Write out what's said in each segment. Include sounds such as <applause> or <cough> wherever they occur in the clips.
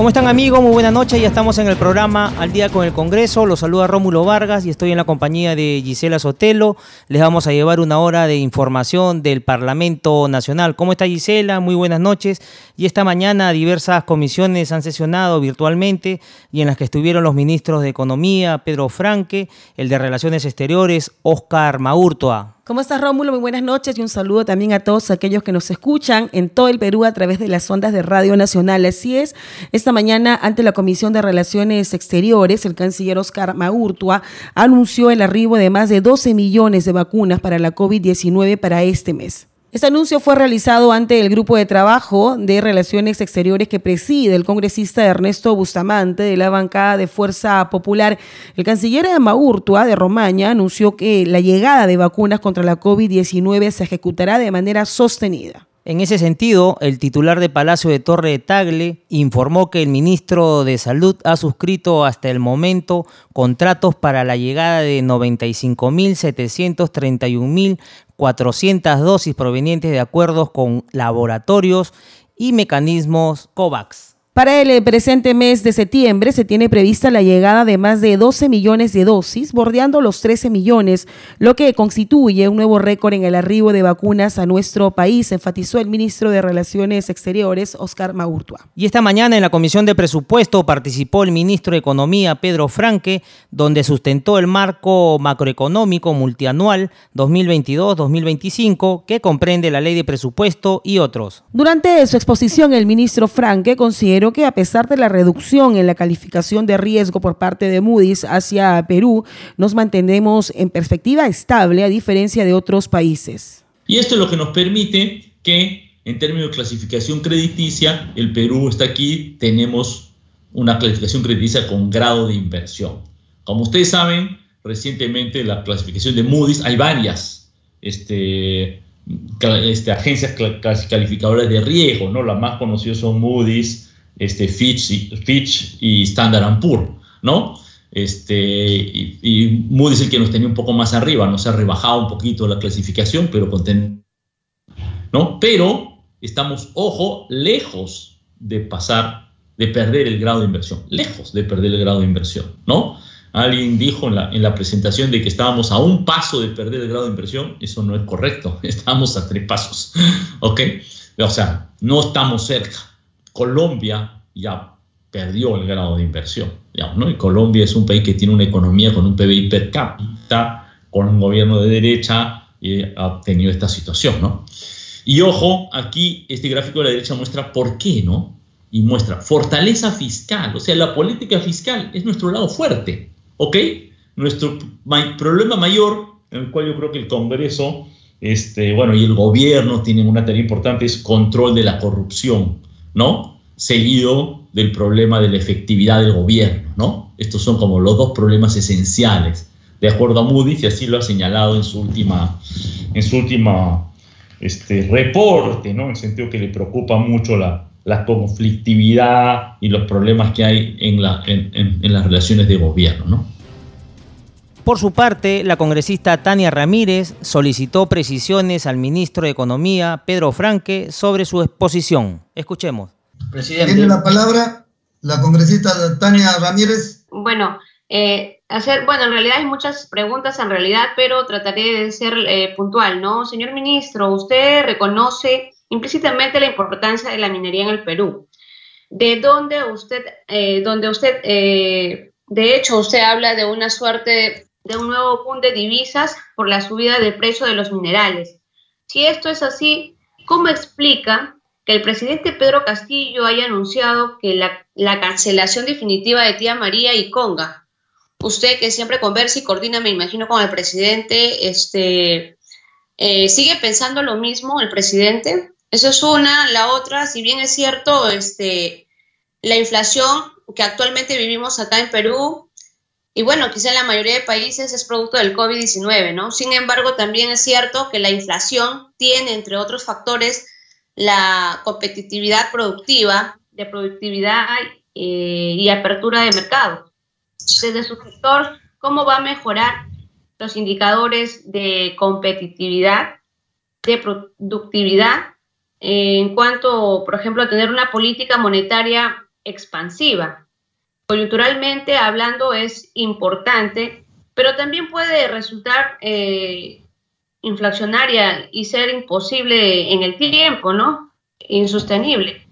¿Cómo están amigos? Muy buenas noches. Ya estamos en el programa Al Día con el Congreso. Los saluda Rómulo Vargas y estoy en la compañía de Gisela Sotelo. Les vamos a llevar una hora de información del Parlamento Nacional. ¿Cómo está Gisela? Muy buenas noches. Y esta mañana diversas comisiones han sesionado virtualmente y en las que estuvieron los ministros de Economía, Pedro Franque, el de Relaciones Exteriores, Oscar Maurtoa. ¿Cómo estás, Rómulo? Muy buenas noches y un saludo también a todos aquellos que nos escuchan en todo el Perú a través de las ondas de Radio Nacional. Así es, esta mañana, ante la Comisión de Relaciones Exteriores, el canciller Oscar Maurtua anunció el arribo de más de 12 millones de vacunas para la COVID-19 para este mes. Este anuncio fue realizado ante el grupo de trabajo de Relaciones Exteriores que preside el congresista Ernesto Bustamante de la bancada de Fuerza Popular. El canciller de Maurtua de Romaña anunció que la llegada de vacunas contra la COVID-19 se ejecutará de manera sostenida. En ese sentido, el titular de Palacio de Torre de Tagle informó que el ministro de Salud ha suscrito hasta el contratos para la llegada de 95.731.000 400 dosis provenientes de acuerdos con laboratorios y mecanismos COVAX. Para el eh, presente mes de septiembre se tiene prevista la llegada de más de 12 millones de dosis, bordeando los 13 millones, lo que constituye un nuevo récord en el arribo de vacunas a nuestro país, enfatizó el ministro de Relaciones Exteriores, Oscar Maurtua. Y esta mañana en la Comisión de Presupuesto participó el ministro de Economía, Pedro Franque, donde sustentó el marco macroeconómico multianual 2022-2025, que comprende la ley de presupuesto y otros. Durante su exposición, el ministro Franque consideró que a pesar de la reducción en la calificación de riesgo por parte de Moody's hacia Perú, nos mantenemos en perspectiva estable a diferencia de otros países. Y esto es lo que nos permite que en términos de clasificación crediticia, el Perú está aquí, tenemos una clasificación crediticia con grado de inversión. Como ustedes saben, recientemente la clasificación de Moody's, hay varias este, este, agencias calificadoras de riesgo, ¿no? Las más conocidas son Moody's, este, Fitch, Fitch y Standard Poor's, ¿no? Este, y, y, Moody es el que nos tenía un poco más arriba, nos ha rebajado un poquito la clasificación, pero con ¿no? Pero estamos, ojo, lejos de pasar, de perder el grado de inversión, lejos de perder el grado de inversión, ¿no? Alguien dijo en la, en la presentación de que estábamos a un paso de perder el grado de inversión, eso no es correcto, <laughs> estamos a tres pasos, <laughs> ¿ok? O sea, no estamos cerca. Colombia ya perdió el grado de inversión. ¿no? Y Colombia es un país que tiene una economía con un PBI per cápita, con un gobierno de derecha, y ha tenido esta situación. ¿no? Y ojo, aquí este gráfico de la derecha muestra por qué, ¿no? Y muestra fortaleza fiscal, o sea, la política fiscal es nuestro lado fuerte, ¿ok? Nuestro problema mayor, en el cual yo creo que el Congreso, este, bueno, y el gobierno tienen una tarea importante, es control de la corrupción. ¿No? Seguido del problema de la efectividad del gobierno, ¿no? Estos son como los dos problemas esenciales, de acuerdo a Moody's, y así lo ha señalado en su última, en su última este, reporte. En el sentido que le preocupa mucho la, conflictividad y los problemas que hay en, la, en, las relaciones de gobierno, ¿no? Por su parte, la congresista Tania Ramírez solicitó precisiones al ministro de Economía, Pedro Franque, sobre su exposición. Escuchemos. Presidente. Tiene la palabra la congresista Tania Ramírez. Bueno, eh, hacer, bueno, en realidad hay muchas preguntas en realidad, pero trataré de ser eh, puntual, ¿no? Señor ministro, usted reconoce implícitamente la importancia de la minería en el Perú. ¿De dónde usted, eh, donde usted, de hecho, usted habla de una suerte de un nuevo punto de divisas por la subida del precio de los minerales. Si esto es así, ¿cómo explica que el presidente Pedro Castillo haya anunciado que la, cancelación definitiva de Tía María y Conga? Usted que siempre conversa y coordina, me imagino, con el presidente, este, eh, ¿sigue pensando lo mismo el presidente? Eso es una. La otra, si bien es cierto, este, la inflación que actualmente vivimos acá en Perú, y bueno, quizá en la mayoría de países es producto del COVID-19, ¿no? Sin embargo, también es cierto que la inflación tiene, entre otros factores, la competitividad productiva, de productividad eh, y apertura de mercado. Desde su sector, ¿cómo va a mejorar los indicadores de competitividad, de productividad, en cuanto, por ejemplo, a tener una política monetaria expansiva? Coyunturalmente hablando es importante, pero también puede resultar eh, inflacionaria y ser imposible en el tiempo, ¿no? Insostenible.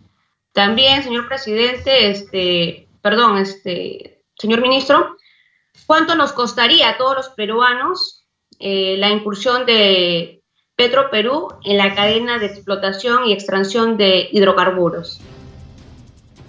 También, señor presidente, este, perdón, este, señor ministro, ¿cuánto nos costaría a todos los peruanos eh, la incursión de Petro Perú en la cadena de explotación y extracción de hidrocarburos?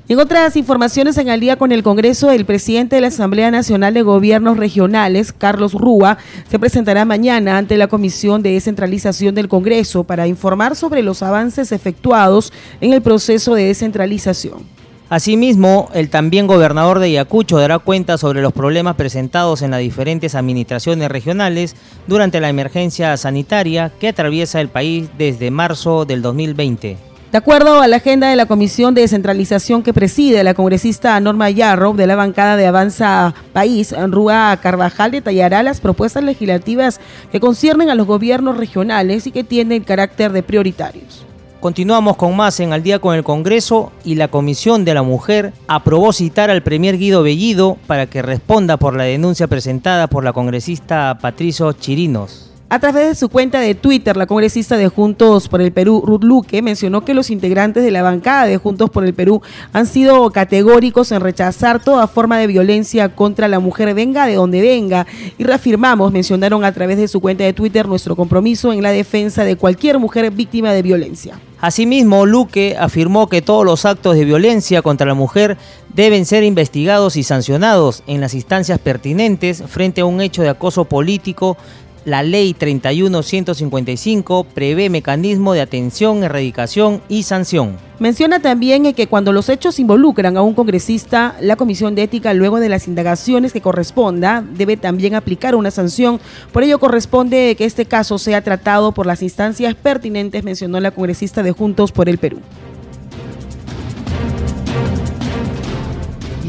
En otras informaciones en el día con el Congreso, el presidente de la Asamblea Nacional de Gobiernos Regionales, Carlos Rúa, se presentará mañana ante la Comisión de Descentralización del Congreso para informar sobre los avances efectuados en el proceso de descentralización. Asimismo, el también gobernador de Ayacucho dará cuenta sobre los problemas presentados en las diferentes administraciones regionales durante la emergencia sanitaria que atraviesa el país desde marzo del 2020. De acuerdo a la agenda de la Comisión de Descentralización que preside la congresista Norma Yarro de la bancada de Avanza País, Rúa Carvajal detallará las propuestas legislativas que conciernen a los gobiernos regionales y que tienen carácter de prioritarios. Continuamos con más en Al día con el Congreso y la Comisión de la Mujer aprobó citar al Premier Guido Bellido para que responda por la denuncia presentada por la congresista Patricio Chirinos. A través de su cuenta de Twitter, la congresista de Juntos por el Perú, Ruth Luque, mencionó que los integrantes de la bancada de Juntos por el Perú han sido categóricos en rechazar toda forma de violencia contra la mujer, venga de donde venga. Y reafirmamos, mencionaron a través de su cuenta de Twitter, nuestro compromiso en la defensa de cualquier mujer víctima de violencia. Asimismo, Luque afirmó que todos los actos de violencia contra la mujer deben ser investigados y sancionados en las instancias pertinentes frente a un hecho de acoso político la Ley 31155 prevé mecanismo de atención, erradicación y sanción. Menciona también que cuando los hechos involucran a un congresista, la Comisión de Ética, luego de las indagaciones que corresponda, debe también aplicar una sanción. Por ello corresponde que este caso sea tratado por las instancias pertinentes, mencionó la congresista de Juntos por el Perú.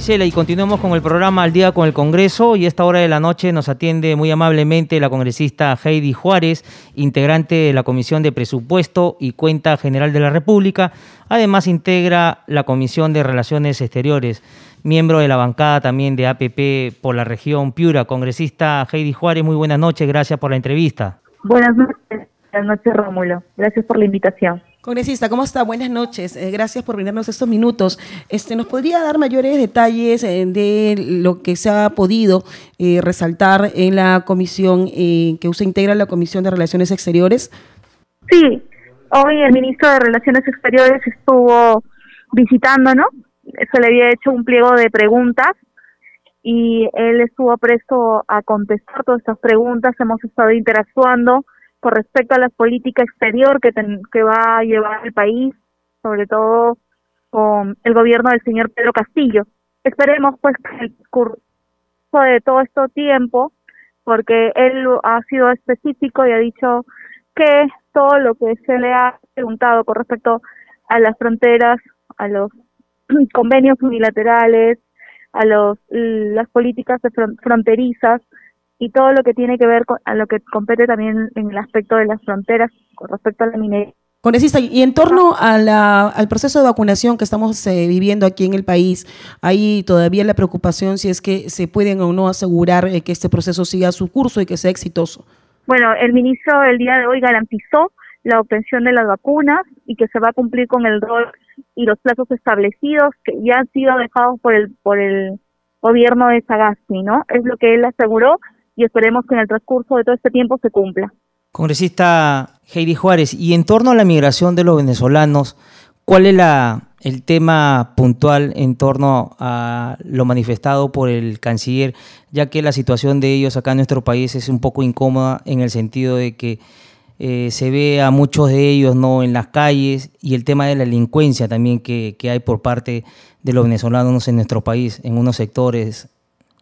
Gisela, y continuamos con el programa Al Día con el Congreso y a esta hora de la noche nos atiende muy amablemente la congresista Heidi Juárez, integrante de la Comisión de Presupuesto y Cuenta General de la República. Además integra la Comisión de Relaciones Exteriores, miembro de la bancada también de APP por la región Piura. Congresista Heidi Juárez, muy buenas noches, gracias por la entrevista. Buenas noches, buenas noches Rómulo, gracias por la invitación. Congresista, ¿cómo está? Buenas noches. Eh, gracias por brindarnos estos minutos. Este, ¿Nos podría dar mayores detalles eh, de lo que se ha podido eh, resaltar en la comisión que usted integra, la Comisión de Relaciones Exteriores? Sí, hoy el ministro de Relaciones Exteriores estuvo visitándonos. Se le había hecho un pliego de preguntas y él estuvo presto a contestar todas estas preguntas. Hemos estado interactuando con respecto a la política exterior que, que va a llevar el país, sobre todo con el gobierno del señor Pedro Castillo. Esperemos pues que el curso de todo este tiempo, porque él ha sido específico y ha dicho que todo lo que se le ha preguntado con respecto a las fronteras, a los <clears throat> convenios unilaterales, a los las políticas fronterizas, y todo lo que tiene que ver con a lo que compete también en el aspecto de las fronteras con respecto a la minería. Congresista, y en torno a la, al proceso de vacunación que estamos eh, viviendo aquí en el país, hay todavía la preocupación si es que se pueden o no asegurar eh, que este proceso siga su curso y que sea exitoso. Bueno, el ministro el día de hoy garantizó la obtención de las vacunas y que se va a cumplir con el rol y los plazos establecidos que ya han sido dejados por el por el gobierno de Sagasti, ¿no? Es lo que él aseguró y esperemos que en el transcurso de todo este tiempo se cumpla. Congresista Heidi Juárez, y en torno a la migración de los venezolanos, ¿cuál es el tema puntual en torno a lo manifestado por el canciller, ya que la situación de ellos acá en nuestro país es un poco incómoda en el sentido de que eh, se ve a muchos de ellos no en las calles y el tema de la delincuencia también que hay por parte de los venezolanos en nuestro país, en unos sectores.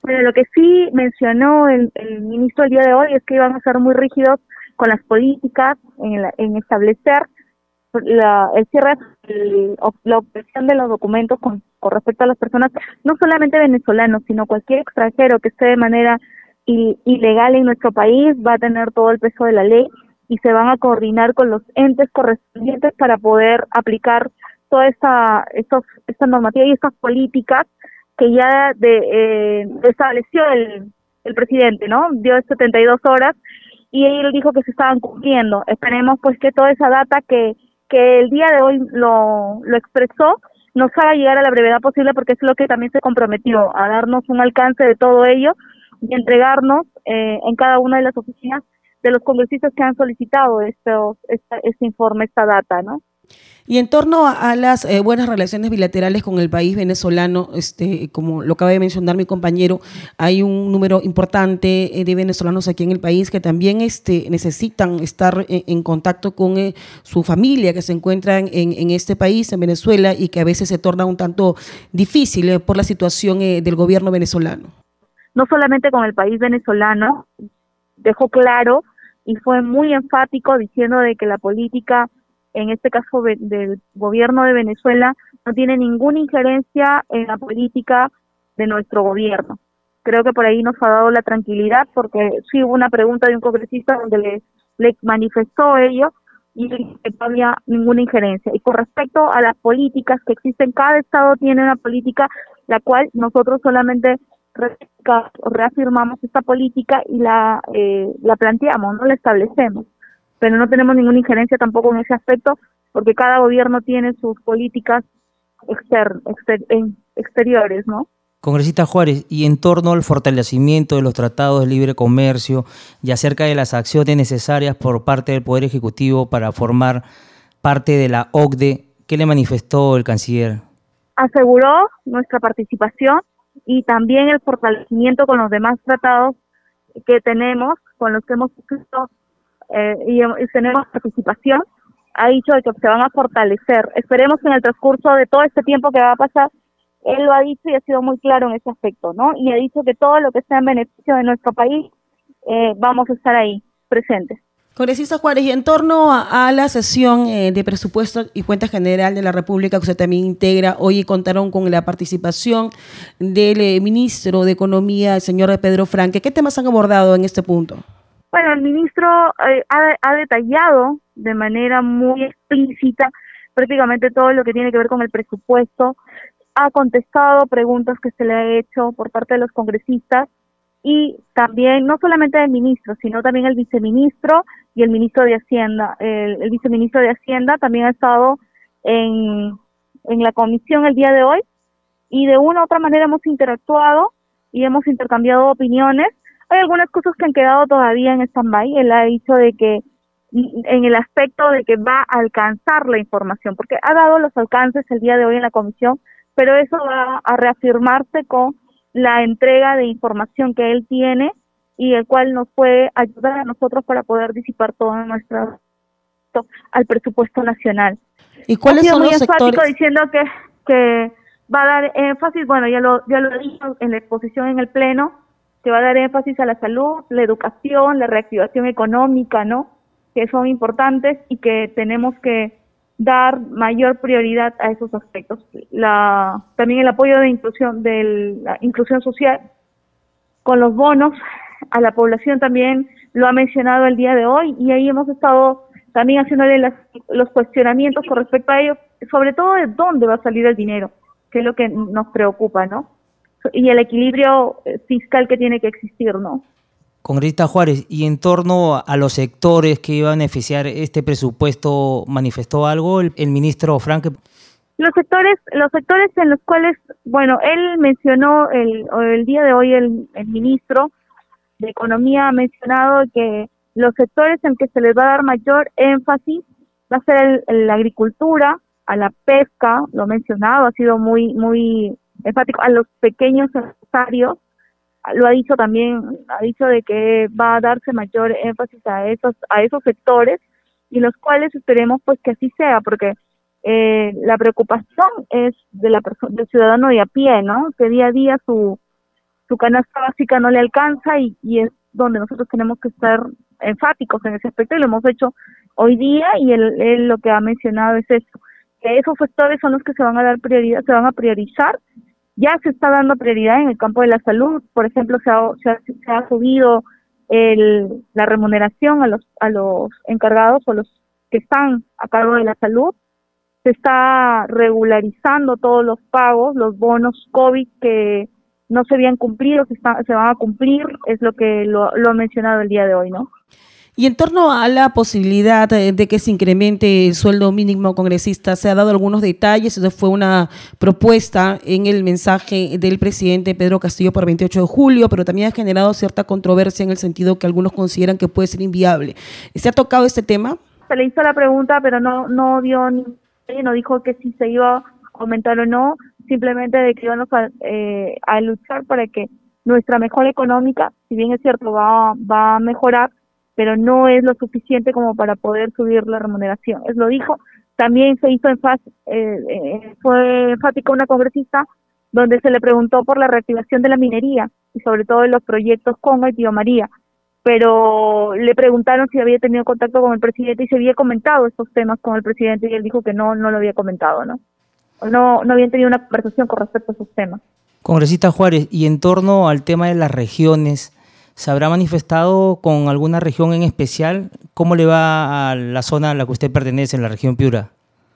Bueno, lo que sí mencionó el, el ministro el día de hoy es que iban a ser muy rígidos con las políticas en, en establecer la, el cierre, la obtención de los documentos con, respecto a las personas, no solamente venezolanos, sino cualquier extranjero que esté de manera ilegal en nuestro país va a tener todo el peso de la ley y se van a coordinar con los entes correspondientes para poder aplicar toda esta, estos, esta normativa y estas políticas que ya de, eh, estableció el, el presidente, ¿no? Dio 72 horas y él dijo que se estaban cumpliendo. Esperemos pues que toda esa data que, que el día de hoy lo, lo expresó nos haga llegar a la brevedad posible porque es lo que también se comprometió, a darnos un alcance de todo ello y entregarnos eh, en cada una de las oficinas de los congresistas que han solicitado estos, este informe, esta data, ¿no? Y en torno a, las eh, buenas relaciones bilaterales con el país venezolano, este, como lo acaba de mencionar mi compañero, hay un número importante eh, de venezolanos aquí en el país que también este, necesitan estar en, contacto con eh, su familia que se encuentran en, en, este país, en Venezuela, y que a veces se torna un tanto difícil por la situación del gobierno venezolano. No solamente con el país venezolano, dejó claro y fue muy enfático diciendo de que la política en este caso del gobierno de Venezuela, no tiene ninguna injerencia en la política de nuestro gobierno. Creo que por ahí nos ha dado la tranquilidad porque sí hubo una pregunta de un congresista donde le, manifestó ello y no había ninguna injerencia. Y con respecto a las políticas que existen, cada estado tiene una política la cual nosotros solamente reafirmamos esta política y la, eh, la planteamos, no la establecemos pero no tenemos ninguna injerencia tampoco en ese aspecto porque cada gobierno tiene sus políticas exter exteriores, ¿no? Congresista Juárez, y en torno al fortalecimiento de los tratados de libre comercio y acerca de las acciones necesarias por parte del Poder Ejecutivo para formar parte de la OCDE, ¿qué le manifestó el canciller? Aseguró nuestra participación y también el fortalecimiento con los demás tratados que tenemos, con los que hemos escrito eh, y, tenemos participación, ha dicho de que se van a fortalecer. Esperemos que en el transcurso de todo este tiempo que va a pasar, él lo ha dicho y ha sido muy claro en ese aspecto, ¿no? Y ha dicho que todo lo que sea en beneficio de nuestro país, eh, vamos a estar ahí presentes. Congresista Juárez, y en torno a, la sesión eh, de presupuesto y cuenta general de la República que usted también integra, hoy contaron con la participación del ministro de Economía, el señor Pedro Franque. ¿Qué temas han abordado en este punto? Bueno, el ministro eh, ha, detallado de manera muy explícita prácticamente todo lo que tiene que ver con el presupuesto, ha contestado preguntas que se le ha hecho por parte de los congresistas y también, no solamente del ministro, sino también el viceministro y el ministro de Hacienda. El, el viceministro de Hacienda también ha estado en, en la comisión el día de hoy y de una u otra manera hemos interactuado y hemos intercambiado opiniones hay algunas cosas que han quedado todavía en stand-by. Él ha dicho de que en el aspecto de que va a alcanzar la información, porque ha dado los alcances el día de hoy en la comisión, pero eso va a reafirmarse con la entrega de información que él tiene y el cual nos puede ayudar a nosotros para poder disipar todo nuestro al presupuesto nacional. ¿Y cuáles son muy los sectores? diciendo que que va a dar énfasis, bueno, ya lo ya lo he dicho en la exposición en el pleno, se va a dar énfasis a la salud, la educación, la reactivación económica, ¿no? Que son importantes y que tenemos que dar mayor prioridad a esos aspectos. La, también el apoyo de inclusión, de la inclusión social con los bonos a la población también lo ha mencionado el día de hoy y ahí hemos estado también haciéndole las, los cuestionamientos con respecto a ello, sobre todo de dónde va a salir el dinero, que es lo que nos preocupa, ¿no? Y el equilibrio eh, fiscal que tiene que existir, ¿no? Congresista Juárez, y en torno a los sectores que iban a beneficiar este presupuesto, ¿manifestó algo el, ministro Frank? Los sectores, los sectores en los cuales, bueno, él mencionó el, el día de hoy el, el ministro de Economía ha mencionado que los sectores en que se les va a dar mayor énfasis va a ser la agricultura, a la pesca, lo mencionado, ha sido muy muy enfático a los pequeños empresarios, lo ha dicho también, ha dicho de que va a darse mayor énfasis a esos, a esos sectores y los cuales esperemos pues que así sea, porque eh, la preocupación es de la del ciudadano de a pie, ¿no? Que día a día su, su canasta básica no le alcanza y, y es donde nosotros tenemos que estar enfáticos en ese aspecto y lo hemos hecho hoy día y él, él lo que ha mencionado es eso, que esos sectores son los que se van a dar prioridad, se van a priorizar ya se está dando prioridad en el campo de la salud, por ejemplo, se ha, se ha, subido el, la remuneración a los, a los encargados o los que están a cargo de la salud, se está regularizando todos los pagos, los bonos COVID que no se habían cumplido, se, se van a cumplir, es lo que lo, lo ha mencionado el día de hoy, ¿no? Y en torno a la posibilidad de que se incremente el sueldo mínimo congresista, se ha dado algunos detalles. Eso fue una propuesta en el mensaje del presidente Pedro Castillo por 28 de julio, pero también ha generado cierta controversia en el sentido que algunos consideran que puede ser inviable. ¿Se ha tocado este tema? Se le hizo la pregunta, pero no, no dio ni, no dijo que si se iba a aumentar o no, simplemente de que íbamos a, eh, a luchar para que nuestra mejora económica, si bien es cierto, va, va a mejorar, pero no es lo suficiente como para poder subir la remuneración. Es lo dijo. También se hizo enfático, eh, eh, fue enfática una congresista donde se le preguntó por la reactivación de la minería y sobre todo de los proyectos Congo y Tío María. Pero le preguntaron si había tenido contacto con el presidente y se había comentado estos temas con el presidente y él dijo que no, no lo había comentado, ¿no? No, no habían tenido una conversación con respecto a esos temas. Congresista Juárez, y en torno al tema de las regiones, ¿Se habrá manifestado con alguna región en especial? ¿Cómo le va a la zona a la que usted pertenece, en la región Piura?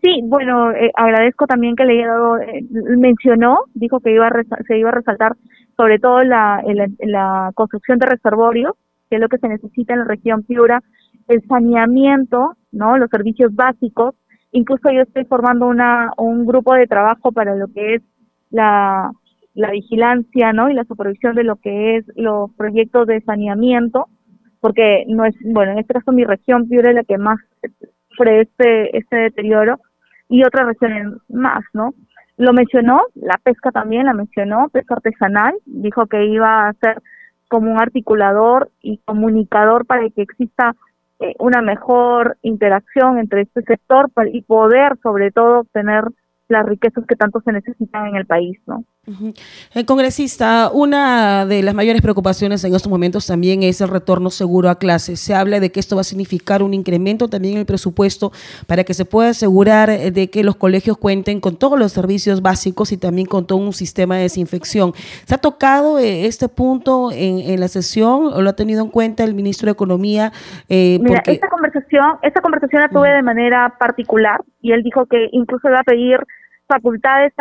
Sí, bueno, eh, agradezco también que le haya dado, eh, mencionó, dijo que iba se iba a resaltar sobre todo la, la construcción de reservorios, que es lo que se necesita en la región Piura, el saneamiento, ¿no? Los servicios básicos. Incluso yo estoy formando una, un grupo de trabajo para lo que es la la vigilancia ¿no? y la supervisión de lo que es los proyectos de saneamiento, porque no es, bueno, en este caso mi región Piura es la que más sufre este, este deterioro y otras regiones más, ¿no? Lo mencionó, la pesca también la mencionó, pesca artesanal, dijo que iba a ser como un articulador y comunicador para que exista eh, una mejor interacción entre este sector y poder sobre todo obtener las riquezas que tanto se necesitan en el país, ¿no? El congresista, una de las mayores preocupaciones en estos momentos también es el retorno seguro a clases. Se habla de que esto va a significar un incremento también en el presupuesto para que se pueda asegurar eh, de que los colegios cuenten con todos los servicios básicos y también con todo un sistema de desinfección. ¿Se ha tocado eh, este punto en, la sesión o lo ha tenido en cuenta el ministro de Economía? Eh, Mira, esta conversación, esta conversación la tuve de manera particular y él dijo que incluso va a pedir facultades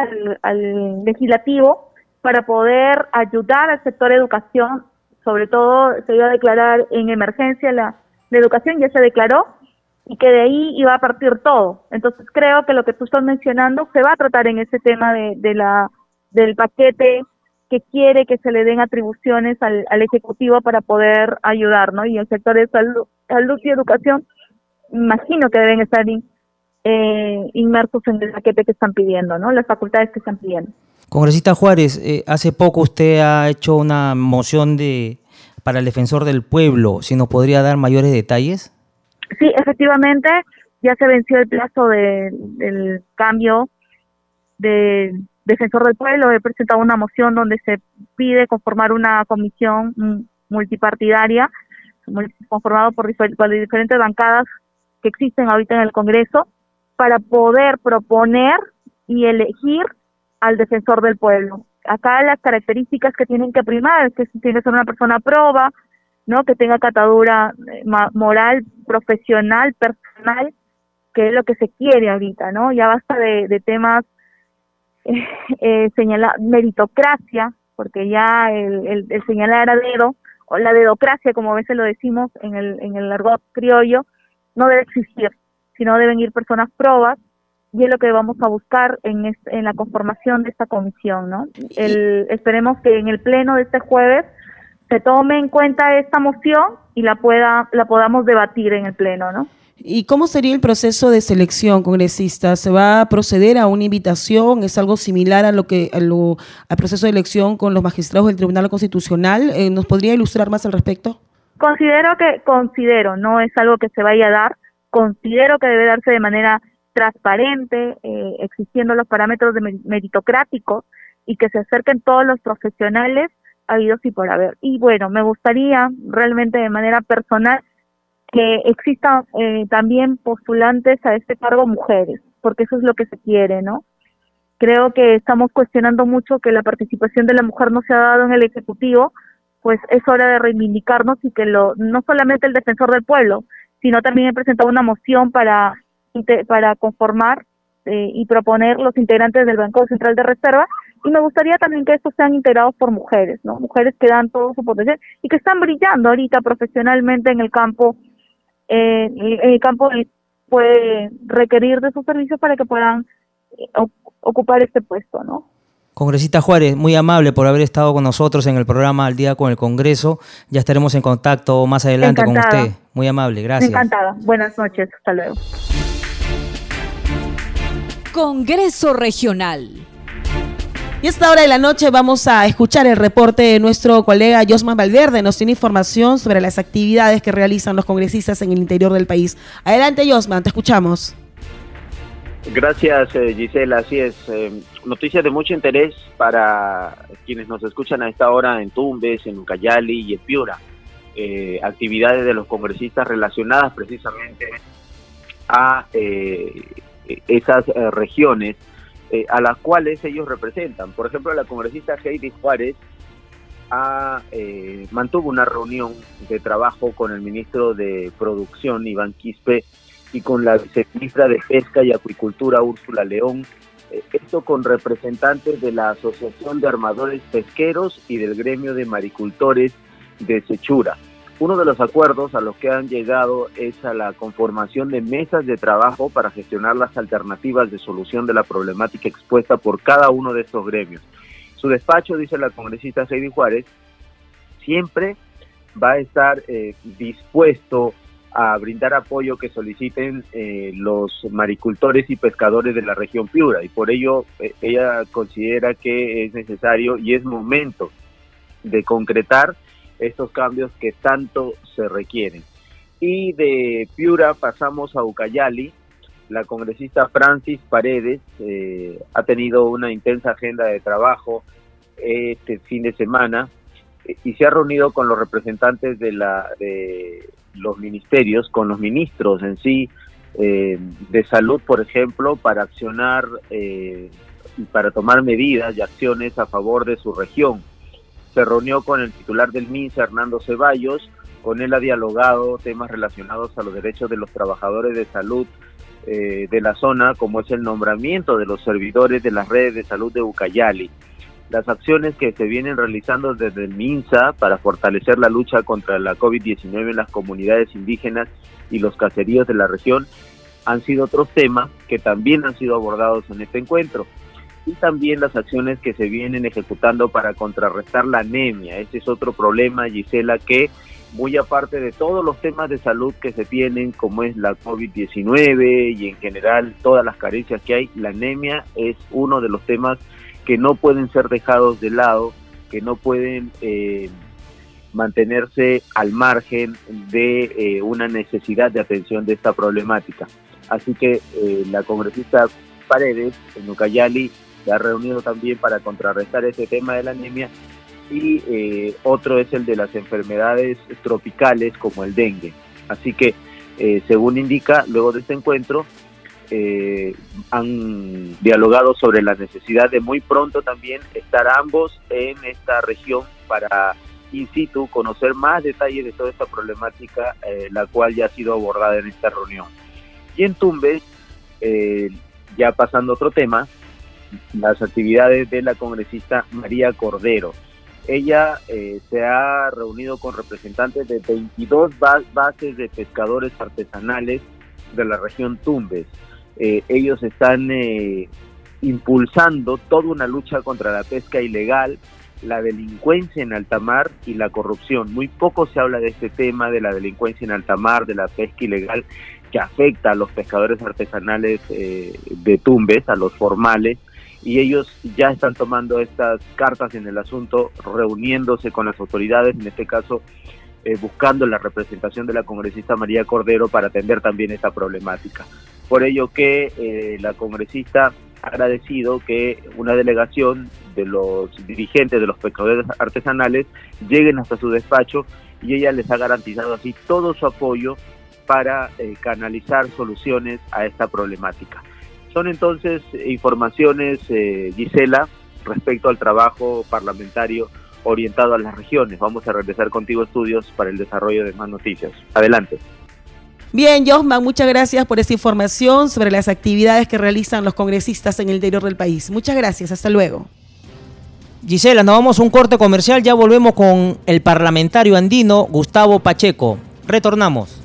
al, legislativo para poder ayudar al sector educación, sobre todo se iba a declarar en emergencia la, educación, ya se declaró, y que de ahí iba a partir todo. Entonces creo que lo que tú estás mencionando se va a tratar en ese tema de, de la del paquete que quiere que se le den atribuciones al, al Ejecutivo para poder ayudar, ¿no? Y el sector de salud, salud y educación, imagino que deben estar eh, inmersos en el paquete que están pidiendo, ¿no? Las facultades que están pidiendo. Congresista Juárez, eh, hace poco usted ha hecho una moción de para el defensor del pueblo. ¿Si nos podría dar mayores detalles? Sí, efectivamente, ya se venció el plazo del cambio de defensor del pueblo. He presentado una moción donde se pide conformar una comisión multipartidaria conformado por, por diferentes bancadas que existen ahorita en el Congreso para poder proponer y elegir al defensor del pueblo. Acá las características que tienen que primar que tiene que ser una persona proba, ¿no? que tenga catadura eh, moral, profesional, personal, que es lo que se quiere ahorita, ¿no? Ya basta de, temas <laughs> eh, señalar meritocracia, porque ya el, el, señalar a dedo, o la dedocracia, como a veces lo decimos en el, en el argot criollo, no debe existir sino deben ir personas probas y es lo que vamos a buscar en, en la conformación de esta comisión, ¿no? El, esperemos que en el pleno de este jueves se tome en cuenta esta moción y la pueda la podamos debatir en el pleno, ¿no? ¿Y cómo sería el proceso de selección, congresista? ¿Se va a proceder a una invitación? ¿Es algo similar a lo que al proceso de elección con los magistrados del Tribunal Constitucional? Eh, ¿Nos podría ilustrar más al respecto? Considero que, considero, no es algo que se vaya a dar, considero que debe darse de manera transparente, eh, existiendo los parámetros de meritocráticos y que se acerquen todos los profesionales habidos y por haber. Y bueno, me gustaría realmente de manera personal que existan eh, también postulantes a este cargo mujeres, porque eso es lo que se quiere, ¿no? Creo que estamos cuestionando mucho que la participación de la mujer no se ha dado en el Ejecutivo, pues es hora de reivindicarnos y que lo, no solamente el defensor del pueblo, sino también he presentado una moción para, para conformar eh, y proponer los integrantes del Banco Central de Reserva y me gustaría también que estos sean integrados por mujeres, ¿no? Mujeres que dan todo su potencial y que están brillando ahorita profesionalmente en el campo eh, el campo puede requerir de sus servicios para que puedan eh, ocupar este puesto, ¿no? Congresista Juárez, muy amable por haber estado con nosotros en el programa Al Día con el Congreso. Ya estaremos en contacto más adelante con usted. Muy amable, gracias. Encantada. Buenas noches. Hasta luego. Congreso Regional. Y a esta hora de la noche vamos a escuchar el reporte de nuestro colega Josman Valverde. Nos tiene información sobre las actividades que realizan los congresistas en el interior del país. Adelante, Josman, te escuchamos. Gracias, eh, Gisela. Así es. Eh, noticias de mucho interés para quienes nos escuchan a esta hora en Tumbes, en Ucayali y en Piura. Eh, actividades de los congresistas relacionadas precisamente a esas regiones eh, a las cuales ellos representan. Por ejemplo, la congresista Heidi Juárez eh, mantuvo una reunión de trabajo con el ministro de Producción, Iván Quispe, y con la viceministra de Pesca y Acuicultura, Úrsula León, eh, esto con representantes de la Asociación de Armadores Pesqueros y del Gremio de Maricultores de Sechura. Uno de los acuerdos a los que han llegado es a la conformación de mesas de trabajo para gestionar las alternativas de solución de la problemática expuesta por cada uno de estos gremios. Su despacho, dice la congresista Heidi Juárez, siempre va a estar eh, dispuesto a brindar apoyo que soliciten eh, los maricultores y pescadores de la región Piura y por ello eh, ella considera que es necesario y es momento de concretar estos cambios que tanto se requieren. Y de Piura pasamos a Ucayali. La congresista Francis Paredes eh, ha tenido una intensa agenda de trabajo este fin de semana eh, y se ha reunido con los representantes de, la, de los ministerios, con los ministros en sí, eh, de salud, por ejemplo, para accionar y para tomar medidas y acciones a favor de su región se reunió con el titular del MINSA, Hernando Ceballos, con él ha dialogado temas relacionados a los derechos de los trabajadores de salud eh, de la zona, como es el nombramiento de los servidores de las redes de salud de Ucayali. Las acciones que se vienen realizando desde el MINSA para fortalecer la lucha contra la COVID-19 en las comunidades indígenas y los caseríos de la región han sido otros temas que también han sido abordados en este encuentro y también las acciones que se vienen ejecutando para contrarrestar la anemia. Ese es otro problema, Gisela, que muy aparte de todos los temas de salud que se tienen, como es la COVID-19 y en general todas las carencias que hay, la anemia es uno de los temas que no pueden ser dejados de lado, que no pueden eh, mantenerse al margen de eh, una necesidad de atención de esta problemática. Así que eh, la congresista Paredes en Ucayali se ha reunido también para contrarrestar ese tema de la anemia y otro es el de las enfermedades tropicales como el dengue. Así que, según indica, luego de este encuentro, eh, han dialogado sobre la necesidad de muy pronto también estar ambos en esta región para in situ conocer más detalles de toda esta problemática, la cual ya ha sido abordada en esta reunión. Y en Tumbes, ya pasando a otro tema, las actividades de la congresista María Cordero. Ella eh, se ha reunido con representantes de 22 bases de pescadores artesanales de la región Tumbes. Eh, ellos están eh, impulsando toda una lucha contra la pesca ilegal, la delincuencia en alta mar y la corrupción. Muy poco se habla de este tema, de la delincuencia en alta mar, de la pesca ilegal, que afecta a los pescadores artesanales eh, de Tumbes, a los formales, y ellos ya están tomando estas cartas en el asunto, reuniéndose con las autoridades, en este caso eh, buscando la representación de la congresista María Cordero para atender también esta problemática. Por ello que eh, la congresista ha agradecido que una delegación de los dirigentes de los pescadores artesanales lleguen hasta su despacho y ella les ha garantizado así todo su apoyo para eh, canalizar soluciones a esta problemática. Son entonces informaciones, Gisela, respecto al trabajo parlamentario orientado a las regiones. Vamos a regresar contigo estudios para el desarrollo de más noticias. Adelante. Bien, Josman, muchas gracias por esta información sobre las actividades que realizan los congresistas en el interior del país. Muchas gracias, hasta luego. Gisela, nos vamos a un corte comercial, ya volvemos con el parlamentario andino Gustavo Pacheco. Retornamos.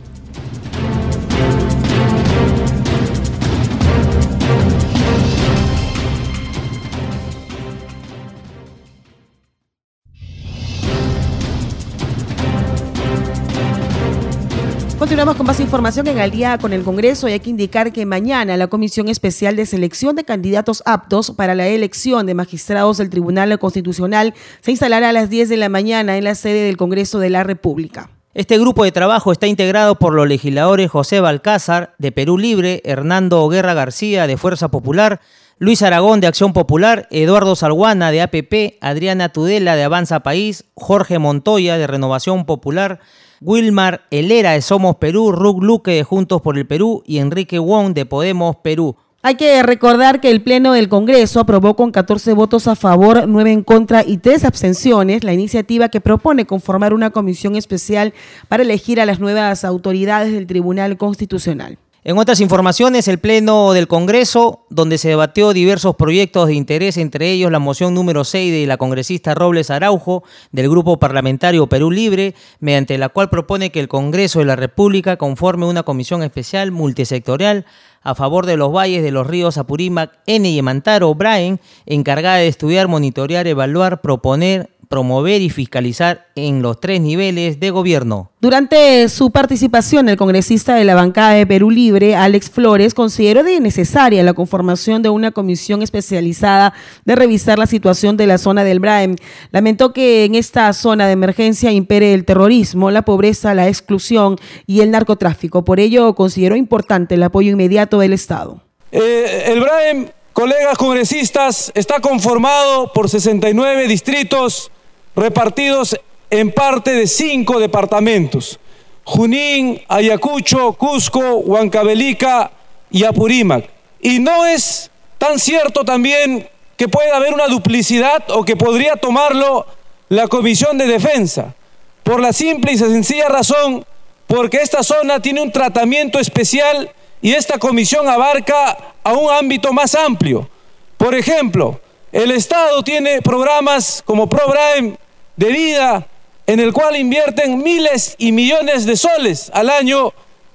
Continuamos con más información en el día con el Congreso y hay que indicar que mañana la Comisión Especial de Selección de Candidatos Aptos para la elección de magistrados del Tribunal Constitucional se instalará a las 10 de la mañana en la sede del Congreso de la República. Este grupo de trabajo está integrado por los legisladores José Balcázar, de Perú Libre, Hernando Guerra García, de Fuerza Popular, Luis Aragón, de Acción Popular, Eduardo Salguana, de APP, Adriana Tudela, de Avanza País, Jorge Montoya, de Renovación Popular, Wilmar Helera de Somos Perú, Rug Luque de Juntos por el Perú y Enrique Wong de Podemos Perú. Hay que recordar que el Pleno del Congreso aprobó con 14 votos a favor, 9 en contra y 3 abstenciones la iniciativa que propone conformar una comisión especial para elegir a las nuevas autoridades del Tribunal Constitucional. En otras informaciones, el Pleno del Congreso, donde se debatió diversos proyectos de interés, entre ellos la moción número 6 de la congresista Robles Araujo del Grupo Parlamentario Perú Libre, mediante la cual propone que el Congreso de la República conforme una comisión especial multisectorial a favor de los valles de los ríos Apurímac, N y Mantaro, Braen, encargada de estudiar, monitorear, evaluar, proponer, promover y fiscalizar en los tres niveles de gobierno. Durante su participación, el congresista de la bancada de Perú Libre, Alex Flores, consideró de necesaria la conformación de una comisión especializada de revisar la situación de la zona del Braem. Lamentó que en esta zona de emergencia impere el terrorismo, la pobreza, la exclusión y el narcotráfico. Por ello, consideró importante el apoyo inmediato del Estado. Eh, el Braem, colegas congresistas, está conformado por 69 distritos repartidos en parte de cinco departamentos, Junín, Ayacucho, Cusco, Huancavelica y Apurímac. Y no es tan cierto también que puede haber una duplicidad o que podría tomarlo la Comisión de Defensa, por la simple y sencilla razón porque esta zona tiene un tratamiento especial y esta comisión abarca a un ámbito más amplio. Por ejemplo, el Estado tiene programas como ProBrime de vida en el cual invierten miles y millones de soles al año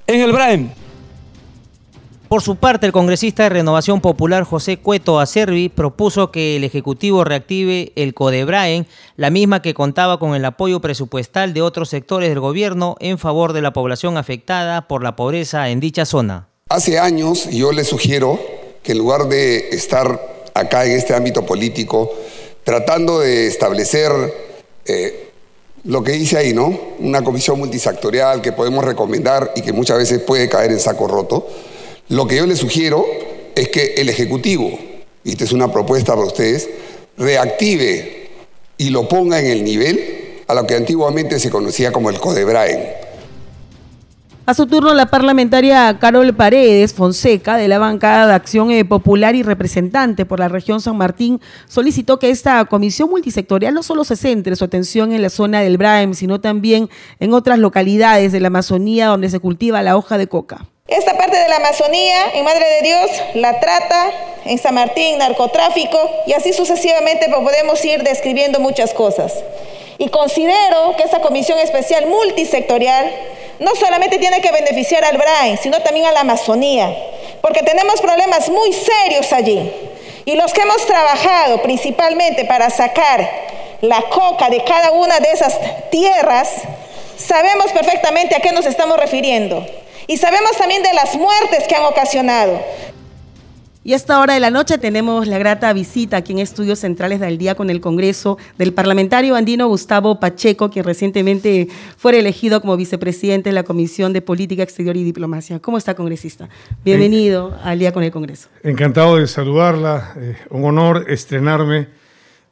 en el Braem. Por su parte, el congresista de Renovación Popular José Cueto Acervi propuso que el Ejecutivo reactive el Codebraen, la misma que contaba con el apoyo presupuestal de otros sectores del gobierno en favor de la población afectada por la pobreza en dicha zona. Hace años yo le sugiero que en lugar de estar acá en este ámbito político tratando de establecer eh, lo que dice ahí, ¿no? Una comisión multisectorial que podemos recomendar y que muchas veces puede caer en saco roto. Lo que yo les sugiero es que el Ejecutivo, y esta es una propuesta para ustedes, reactive y lo ponga en el nivel a lo que antiguamente se conocía como el Codebraen a su turno, la parlamentaria Carol Paredes Fonseca, de la bancada de Acción eh, Popular y representante por la región San Martín, solicitó que esta comisión multisectorial no solo se centre su atención en la zona del Braem, sino también en otras localidades de la Amazonía donde se cultiva la hoja de coca. Esta parte de la Amazonía, en Madre de Dios, la trata, en San Martín, narcotráfico, y así sucesivamente pues, podemos ir describiendo muchas cosas. Y considero que esta comisión especial multisectorial no solamente tiene que beneficiar al Brain, sino también a la Amazonía, porque tenemos problemas muy serios allí. Y los que hemos trabajado principalmente para sacar la coca de cada una de esas tierras, sabemos perfectamente a qué nos estamos refiriendo. Y sabemos también de las muertes que han ocasionado. Y a esta hora de la noche tenemos la grata visita aquí en Estudios Centrales del Día con el Congreso del parlamentario andino Gustavo Pacheco, quien recientemente fue elegido como vicepresidente de la Comisión de Política Exterior y Diplomacia. ¿Cómo está, congresista? Bienvenido al Día con el Congreso. Encantado de saludarla. Eh, un honor estrenarme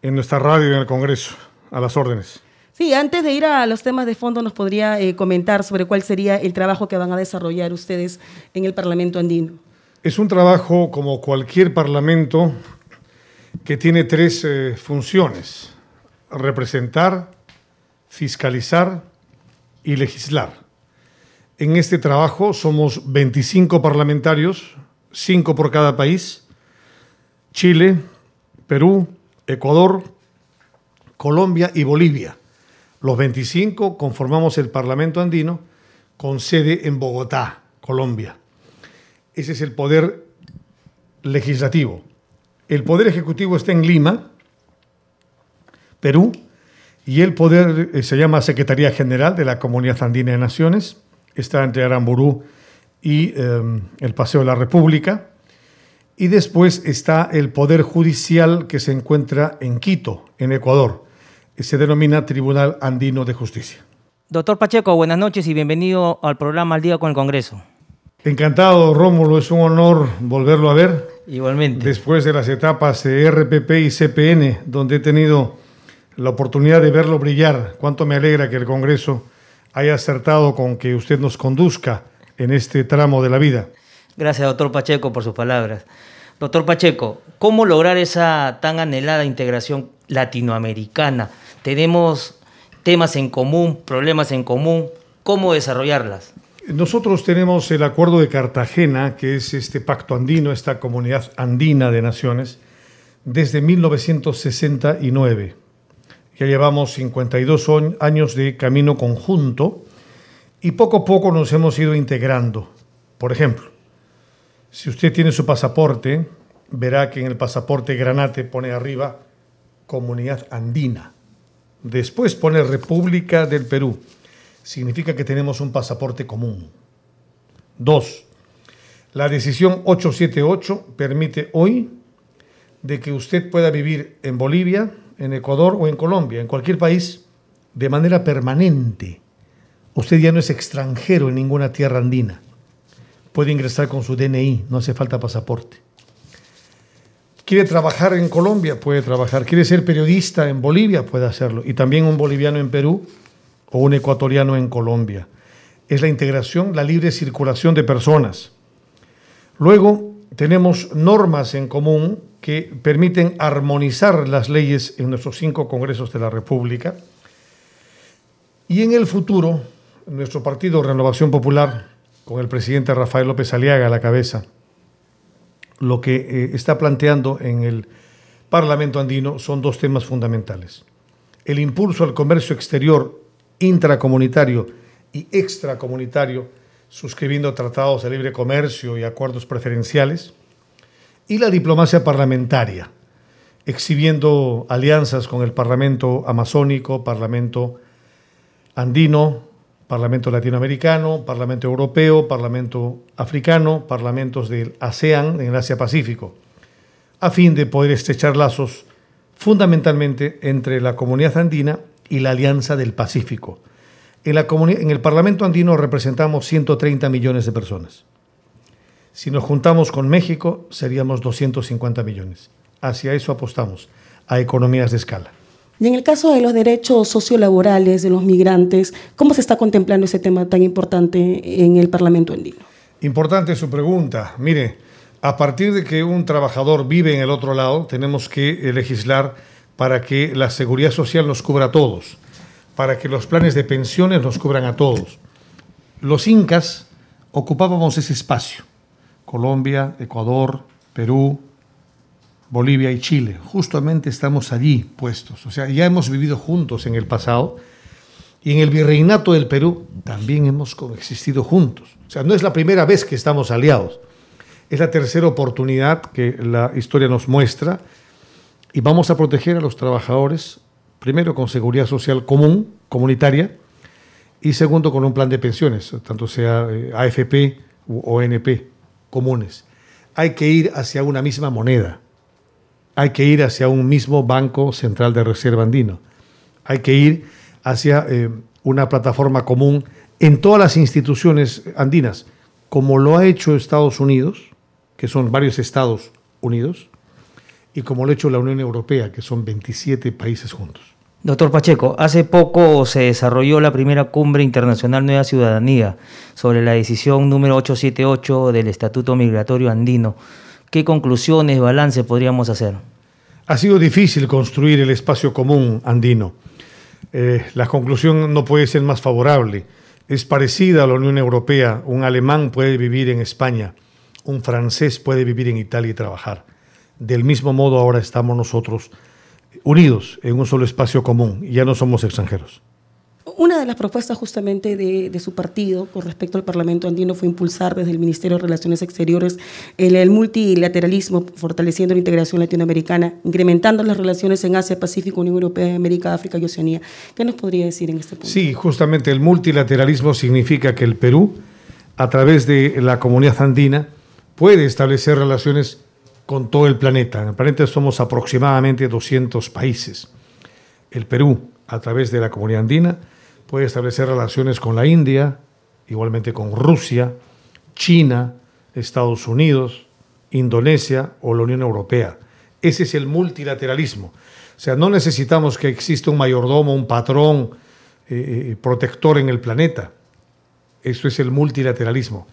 en nuestra radio en el Congreso. A las órdenes. Sí, antes de ir a los temas de fondo, nos podría eh, comentar sobre cuál sería el trabajo que van a desarrollar ustedes en el Parlamento andino. Es un trabajo como cualquier parlamento que tiene tres eh, funciones, representar, fiscalizar y legislar. En este trabajo somos 25 parlamentarios, 5 por cada país, Chile, Perú, Ecuador, Colombia y Bolivia. Los 25 conformamos el Parlamento andino con sede en Bogotá, Colombia. Ese es el poder legislativo. El poder ejecutivo está en Lima, Perú, y el poder eh, se llama Secretaría General de la Comunidad Andina de Naciones, está entre Aramburú y em, el Paseo de la República. Y después está el Poder Judicial que se encuentra en Quito, en Ecuador. Se denomina Tribunal Andino de Justicia. Doctor Pacheco, buenas noches y bienvenido al programa Al Día con el Congreso. Encantado, Rómulo, es un honor volverlo a ver. Igualmente. Después de las etapas de RPP y CPN, donde he tenido la oportunidad de verlo brillar. Cuánto me alegra que el Congreso haya acertado con que usted nos conduzca en este tramo de la vida. Gracias, doctor Pacheco, por sus palabras. Doctor Pacheco, ¿cómo lograr esa tan anhelada integración latinoamericana? Tenemos temas en común, problemas en común, ¿cómo desarrollarlas? Nosotros tenemos el Acuerdo de Cartagena, que es este pacto andino, esta comunidad andina de naciones, desde 1969. Ya llevamos 52 años de camino conjunto y poco a poco nos hemos ido integrando. Por ejemplo, si usted tiene su pasaporte, verá que en el pasaporte granate pone arriba Comunidad Andina. Después pone República del Perú significa que tenemos un pasaporte común. Dos, la decisión 878 permite hoy de que usted pueda vivir en Bolivia, en Ecuador o en Colombia, en cualquier país, de manera permanente. Usted ya no es extranjero en ninguna tierra andina. Puede ingresar con su DNI, no hace falta pasaporte. ¿Quiere trabajar en Colombia? Puede trabajar. ¿Quiere ser periodista en Bolivia? Puede hacerlo. Y también un boliviano en Perú o un ecuatoriano en Colombia. Es la integración, la libre circulación de personas. Luego tenemos normas en común que permiten armonizar las leyes en nuestros cinco congresos de la República. Y en el futuro, nuestro partido Renovación Popular, con el presidente Rafael López Aliaga a la cabeza, lo que eh, está planteando en el Parlamento andino son dos temas fundamentales. El impulso al comercio exterior intracomunitario y extracomunitario, suscribiendo tratados de libre comercio y acuerdos preferenciales, y la diplomacia parlamentaria, exhibiendo alianzas con el Parlamento amazónico, Parlamento andino, Parlamento latinoamericano, Parlamento europeo, Parlamento africano, parlamentos del ASEAN en el Asia-Pacífico, a fin de poder estrechar lazos fundamentalmente entre la comunidad andina y la Alianza del Pacífico. En, la en el Parlamento andino representamos 130 millones de personas. Si nos juntamos con México, seríamos 250 millones. Hacia eso apostamos, a economías de escala. Y en el caso de los derechos sociolaborales de los migrantes, ¿cómo se está contemplando ese tema tan importante en el Parlamento andino? Importante su pregunta. Mire, a partir de que un trabajador vive en el otro lado, tenemos que legislar para que la seguridad social nos cubra a todos, para que los planes de pensiones nos cubran a todos. Los incas ocupábamos ese espacio, Colombia, Ecuador, Perú, Bolivia y Chile. Justamente estamos allí puestos. O sea, ya hemos vivido juntos en el pasado y en el virreinato del Perú también hemos coexistido juntos. O sea, no es la primera vez que estamos aliados. Es la tercera oportunidad que la historia nos muestra y vamos a proteger a los trabajadores, primero con seguridad social común, comunitaria, Y segundo, con un plan de pensiones, tanto sea eh, AFP u ONP comunes. Hay que ir hacia una misma moneda. Hay que ir hacia un mismo Banco Central de Reserva Andino. Hay que ir hacia eh, una plataforma común en todas las instituciones andinas, como lo ha hecho Estados Unidos, que son varios Estados Unidos, y como lo ha hecho la Unión Europea, que son 27 países juntos. Doctor Pacheco, hace poco se desarrolló la primera cumbre internacional Nueva Ciudadanía sobre la decisión número 878 del Estatuto Migratorio Andino. ¿Qué conclusiones, balance podríamos hacer? Ha sido difícil construir el espacio común andino. Eh, la conclusión no puede ser más favorable. Es parecida a la Unión Europea. Un alemán puede vivir en España, un francés puede vivir en Italia y trabajar. Del mismo modo ahora estamos nosotros unidos en un solo espacio común y ya no somos extranjeros. Una de las propuestas justamente de, su partido con respecto al Parlamento andino fue impulsar desde el Ministerio de Relaciones Exteriores el, multilateralismo, fortaleciendo la integración latinoamericana, incrementando las relaciones en Asia, Pacífico, Unión Europea, América, África y Oceanía. ¿Qué nos podría decir en este punto? Sí, justamente el multilateralismo significa que el Perú, a través de la comunidad andina, puede establecer relaciones con todo el planeta. En el planeta somos aproximadamente 200 países. El Perú, a través de la comunidad andina, puede establecer relaciones con la India, igualmente con Rusia, China, Estados Unidos, Indonesia o la Unión Europea. Ese es el multilateralismo. O sea, no necesitamos que exista un mayordomo, un patrón eh, eh, protector en el planeta. Eso es el multilateralismo.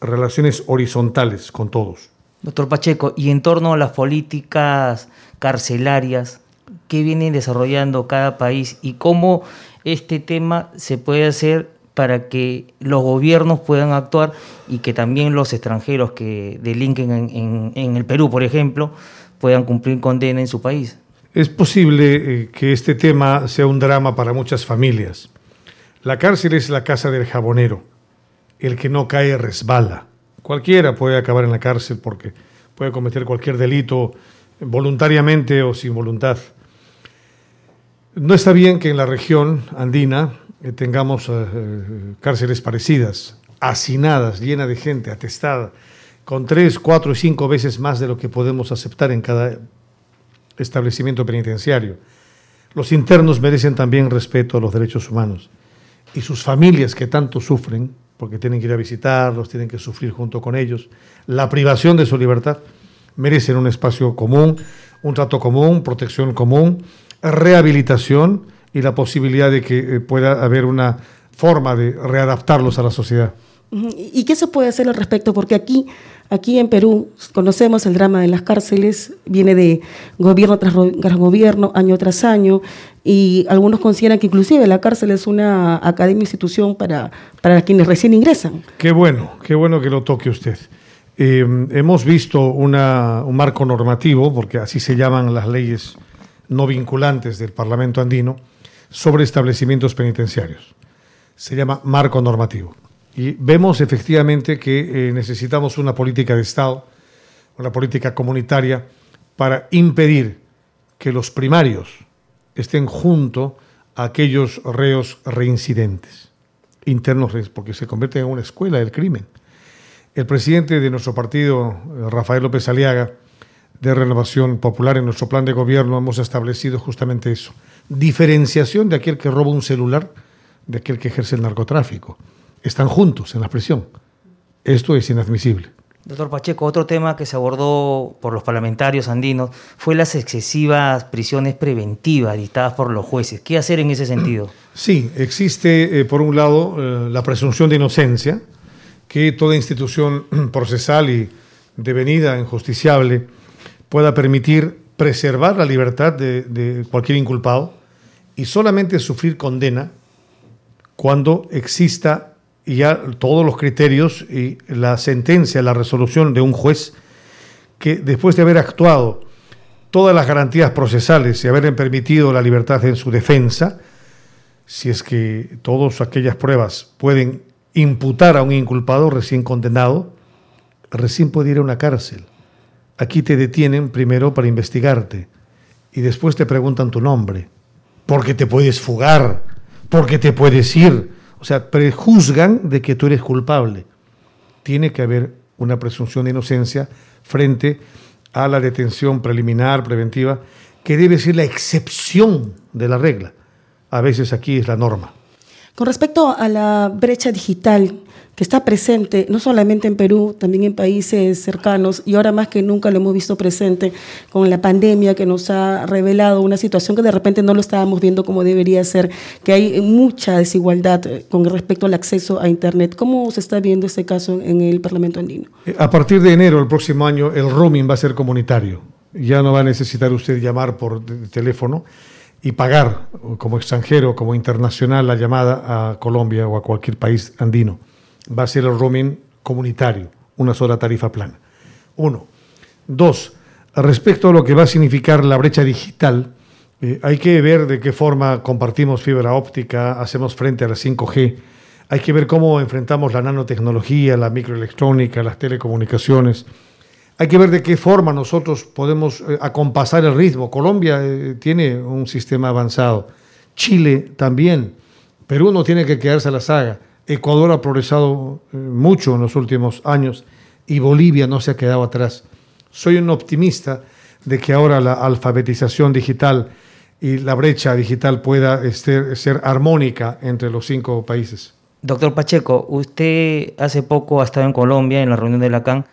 Relaciones horizontales con todos. Doctor Pacheco, y en torno a las políticas carcelarias, ¿qué viene desarrollando cada país y cómo este tema se puede hacer para que los gobiernos puedan actuar y que también los extranjeros que delinquen en, el Perú, por ejemplo, puedan cumplir condena en su país? Es posible eh, que este tema sea un drama para muchas familias. La cárcel es la casa del jabonero. El que no cae resbala. Cualquiera puede acabar en la cárcel porque puede cometer cualquier delito voluntariamente o sin voluntad. No está bien que en la región andina eh, tengamos eh, eh, cárceles parecidas, hacinadas, llenas de gente, atestada, con tres, cuatro y cinco veces más de lo que podemos aceptar en cada establecimiento penitenciario. Los internos merecen también respeto a los derechos humanos y sus familias que tanto sufren porque tienen que ir a visitarlos, tienen que sufrir junto con ellos. La privación de su libertad merecen un espacio común, un trato común, protección común, rehabilitación y la posibilidad de que eh, pueda haber una forma de readaptarlos a la sociedad. ¿Y qué se puede hacer al respecto? Porque aquí, aquí en Perú conocemos el drama de las cárceles, viene de gobierno tras, gobierno, año tras año, y algunos consideran que inclusive la cárcel es una academia institución para, para quienes recién ingresan. Qué bueno, qué bueno que lo toque usted. Eh, hemos visto un marco normativo, porque así se llaman las leyes no vinculantes del Parlamento andino, sobre establecimientos penitenciarios. Se llama marco normativo. Y vemos efectivamente que eh, necesitamos una política de Estado, una política comunitaria, para impedir que los primarios estén junto a aquellos reos reincidentes, internos, porque se convierten en una escuela del crimen. El presidente de nuestro partido, eh, Rafael López Aliaga, de Renovación Popular, en nuestro plan de gobierno hemos establecido justamente eso. Diferenciación de aquel que roba un celular de aquel que ejerce el narcotráfico están juntos en la prisión. Esto es inadmisible. Doctor Pacheco, otro tema que se abordó por los parlamentarios andinos fue las excesivas prisiones preventivas dictadas por los jueces. ¿Qué hacer en ese sentido? <clears throat> Sí, existe, eh, por un lado, eh, la presunción de inocencia, que toda institución <clears throat> procesal y devenida en justiciable pueda permitir preservar la libertad de cualquier inculpado y solamente sufrir condena cuando exista y ya todos los criterios y la sentencia, la resolución de un juez que después de haber actuado todas las garantías procesales y haberle permitido la libertad en su defensa, si es que todas aquellas pruebas pueden imputar a un inculpado recién condenado, recién puede ir a una cárcel. Aquí te detienen primero para investigarte y después te preguntan tu nombre, porque te puedes fugar, porque te puedes ir O sea, prejuzgan de que tú eres culpable. Tiene que haber una presunción de inocencia frente a la detención preliminar, preventiva, que debe ser la excepción de la regla. A veces aquí es la norma. Con respecto a la brecha digital, que está presente no solamente en Perú, también en países cercanos y ahora más que nunca lo hemos visto presente con la pandemia que nos ha revelado una situación que de repente no lo estábamos viendo como debería ser, que hay mucha desigualdad eh, con respecto al acceso a Internet. ¿Cómo se está viendo este caso en el Parlamento andino? Eh, a partir de enero del próximo año el roaming va a ser comunitario. Ya no va a necesitar usted llamar por teléfono y pagar como extranjero, como internacional, la llamada a Colombia o a cualquier país andino va a ser el roaming comunitario, una sola tarifa plana. Uno. Dos, respecto a lo que va a significar la brecha digital, eh, hay que ver de qué forma compartimos fibra óptica, hacemos frente a la 5G, hay que ver cómo enfrentamos la nanotecnología, la microelectrónica, las telecomunicaciones. Hay que ver de qué forma nosotros podemos eh, acompasar el ritmo. Colombia eh, tiene un sistema avanzado, Chile también, Perú no tiene que quedarse a la saga. Ecuador ha progresado eh, mucho en los últimos años y Bolivia no se ha quedado atrás. Soy un optimista de que ahora la alfabetización digital y la brecha digital pueda este, ser armónica entre los cinco países. Doctor Pacheco, usted hace poco ha estado en Colombia en la reunión de la CAN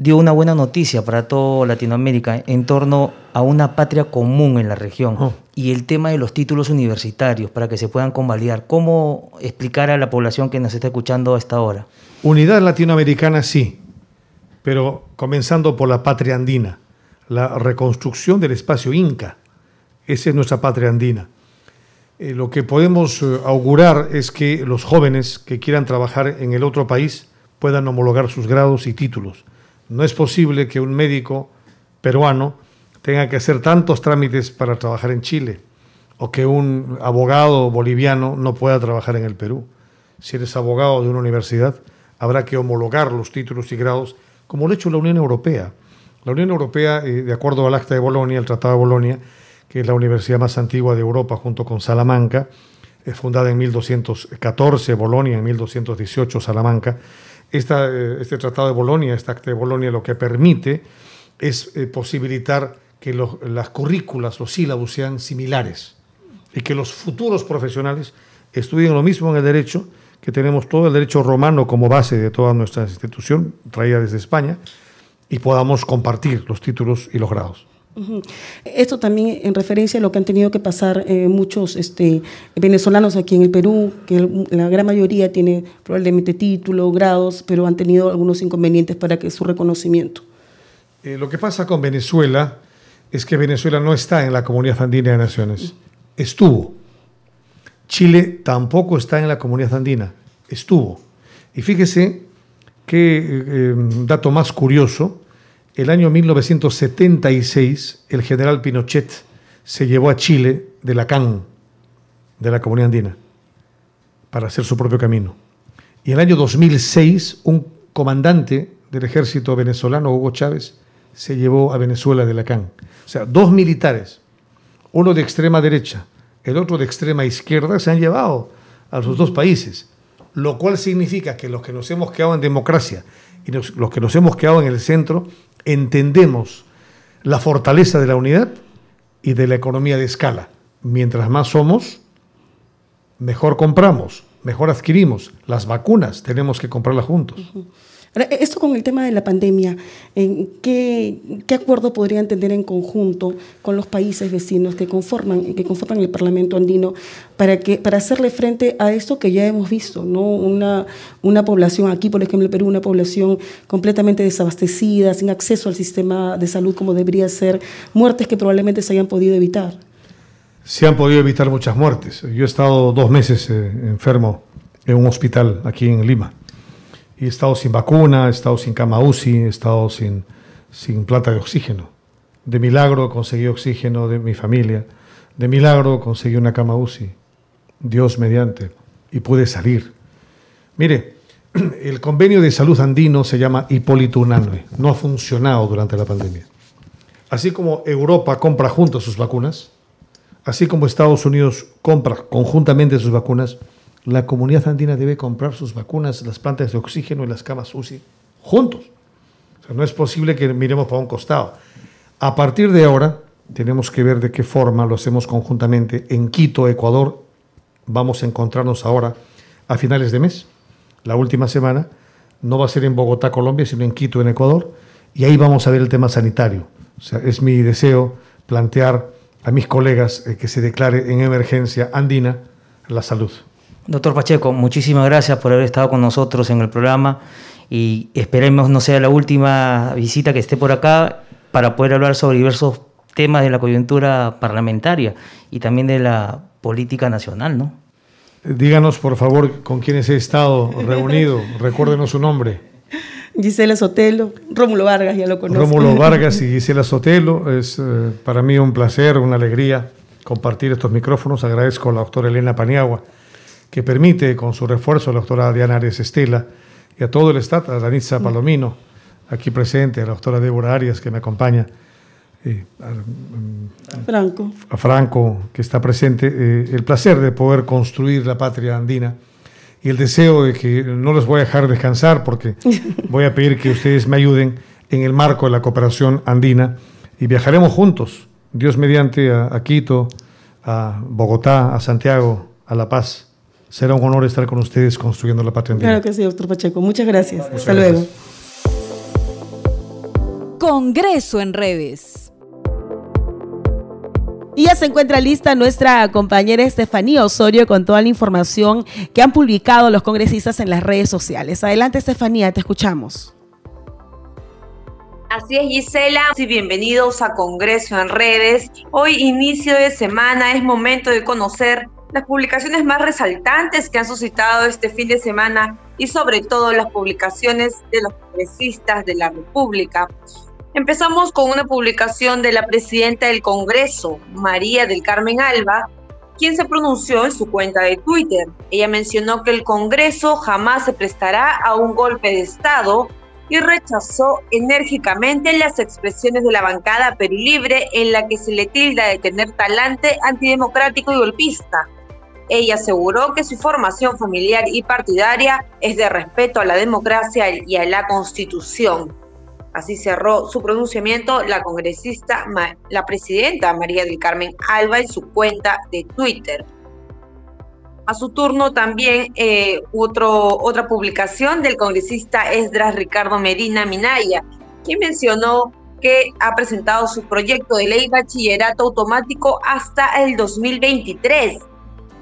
dio una buena noticia para toda Latinoamérica en torno a una patria común en la región oh. Y el tema de los títulos universitarios para que se puedan convalidar. ¿Cómo explicar a la población que nos está escuchando a esta hora? Unidad latinoamericana sí, pero comenzando por la patria andina, la reconstrucción del espacio inca. Esa es nuestra patria andina. Eh, lo que podemos eh, augurar es que los jóvenes que quieran trabajar en el otro país puedan homologar sus grados y títulos no es posible que un médico peruano tenga que hacer tantos trámites para trabajar en Chile o que un abogado boliviano no pueda trabajar en el Perú. Si eres abogado de una universidad, habrá que homologar los títulos y grados, como lo ha hecho la Unión Europea. La Unión Europea, eh, de acuerdo al Acta de Bolonia, el Tratado de Bolonia, que es la universidad más antigua de Europa junto con Salamanca, es fundada en 1214, Bolonia en 1218, Salamanca, eh, este Tratado de Bolonia, este Acta de Bolonia, lo que permite es eh, posibilitar que las currículas, los sílabos sean similares y que los futuros profesionales estudien lo mismo en el derecho, que tenemos todo el derecho romano como base de toda nuestra institución, traída desde España, y podamos compartir los títulos y los grados. Esto también en referencia a lo que han tenido que pasar eh, muchos este, venezolanos aquí en el Perú, que la gran mayoría tiene probablemente título, grados, pero han tenido algunos inconvenientes para que su reconocimiento. Eh, lo que pasa con Venezuela es que Venezuela no está en la Comunidad Andina de Naciones. Estuvo. Chile tampoco está en la Comunidad Andina. Estuvo. Y fíjese qué eh, dato más curioso el año 1976, el general Pinochet se llevó a Chile de la CAN, de la Comunidad Andina, para hacer su propio camino. Y en el año 2006, un comandante del ejército venezolano, Hugo Chávez, se llevó a Venezuela de la CAN. O sea, dos militares, uno de extrema derecha, el otro de extrema izquierda, se han llevado a los dos países, lo cual significa que los que nos hemos quedado en democracia y los que nos hemos quedado en el centro entendemos la fortaleza de la unidad y de la economía de escala. Mientras más somos, mejor compramos, mejor adquirimos. Las vacunas tenemos que comprarlas juntos. Esto con el tema de la pandemia, ¿qué, ¿qué, acuerdo podrían tener en conjunto con los países vecinos que conforman, que conforman el Parlamento andino para, que, para hacerle frente a esto que ya hemos visto? ¿no? Una, una población, aquí por ejemplo en Perú, una población completamente desabastecida, sin acceso al sistema de salud como debería ser, muertes que probablemente se hayan podido evitar. Se han podido evitar muchas muertes. Yo he estado dos meses eh, enfermo en un hospital aquí en Lima y he estado sin vacuna, he estado sin cama UCI, he estado sin, sin plata de oxígeno. De milagro conseguí oxígeno de mi familia, de milagro conseguí una cama UCI, Dios mediante, y pude salir. Mire, <clears throat> el convenio de salud andino se llama Hipólito Unanue, no ha funcionado durante la pandemia. Así como Europa compra juntos sus vacunas, así como Estados Unidos compra conjuntamente sus vacunas, la comunidad andina debe comprar sus vacunas, las plantas de oxígeno y las camas UCI juntos. no es posible que miremos para un costado. A partir de ahora, tenemos que ver de qué forma lo hacemos conjuntamente. En Quito, Ecuador, vamos a encontrarnos ahora a finales de mes, la última semana. No va a ser en Bogotá, Colombia, sino en Quito, en Ecuador. Y ahí vamos a ver el tema sanitario. Es mi deseo plantear a mis colegas eh, que se declare en emergencia andina la salud. Doctor Pacheco, muchísimas gracias por haber estado con nosotros en el programa y esperemos no sea la última visita que esté por acá para poder hablar sobre diversos temas de la coyuntura parlamentaria y también de la política nacional, ¿no? Díganos, por favor, con quiénes he estado reunido. <laughs> Recuérdenos su nombre. Gisela Sotelo, Rómulo Vargas, ya lo conozco. Rómulo <laughs> Vargas y Gisela Sotelo. Es eh, para mí un placer, una alegría compartir estos micrófonos. Agradezco a la doctora Elena Paniagua, que permite, con su refuerzo, a la doctora Diana Arias Estela y a todo el staff, a Danitza mm. Palomino, aquí presente, a la doctora Débora Arias, que me acompaña. Eh, a, Franco. A Franco, que está presente. Eh, el placer de poder construir la patria andina y el deseo de que no les voy a dejar descansar porque <laughs> voy a pedir que ustedes me ayuden en el marco de la cooperación andina y viajaremos juntos, Dios mediante, a, Quito, a Bogotá, a Santiago, a La Paz. Será un honor estar con ustedes construyendo la patria. Claro que sí, doctor Pacheco. Muchas gracias. Hasta luego. Congreso en redes. Y ya se encuentra lista nuestra compañera Estefanía Osorio con toda la información que han publicado los congresistas en las redes sociales. Adelante Estefanía, te escuchamos. Así es, Gisela, y bienvenidos a Congreso en Redes. Hoy, inicio de semana, es momento de conocer las publicaciones más resaltantes que han suscitado este fin de semana y sobre todo las publicaciones de los congresistas de la República. Empezamos con una publicación de la presidenta del Congreso, María del Carmen Alba, quien se pronunció en su cuenta de Twitter. Ella mencionó que el Congreso jamás se prestará a un golpe de Estado y rechazó enérgicamente las expresiones de la bancada Perú Libre en la que se le tilda de tener talante antidemocrático y golpista. Ella aseguró que su formación familiar y partidaria es de respeto a la democracia y a la Constitución. Así cerró su pronunciamiento la congresista, la presidenta María del Carmen Alba en su cuenta de Twitter. A su turno también eh, otro, otra publicación del congresista Esdras Ricardo Medina Minaya, quien mencionó que ha presentado su proyecto de ley bachillerato automático hasta el 2023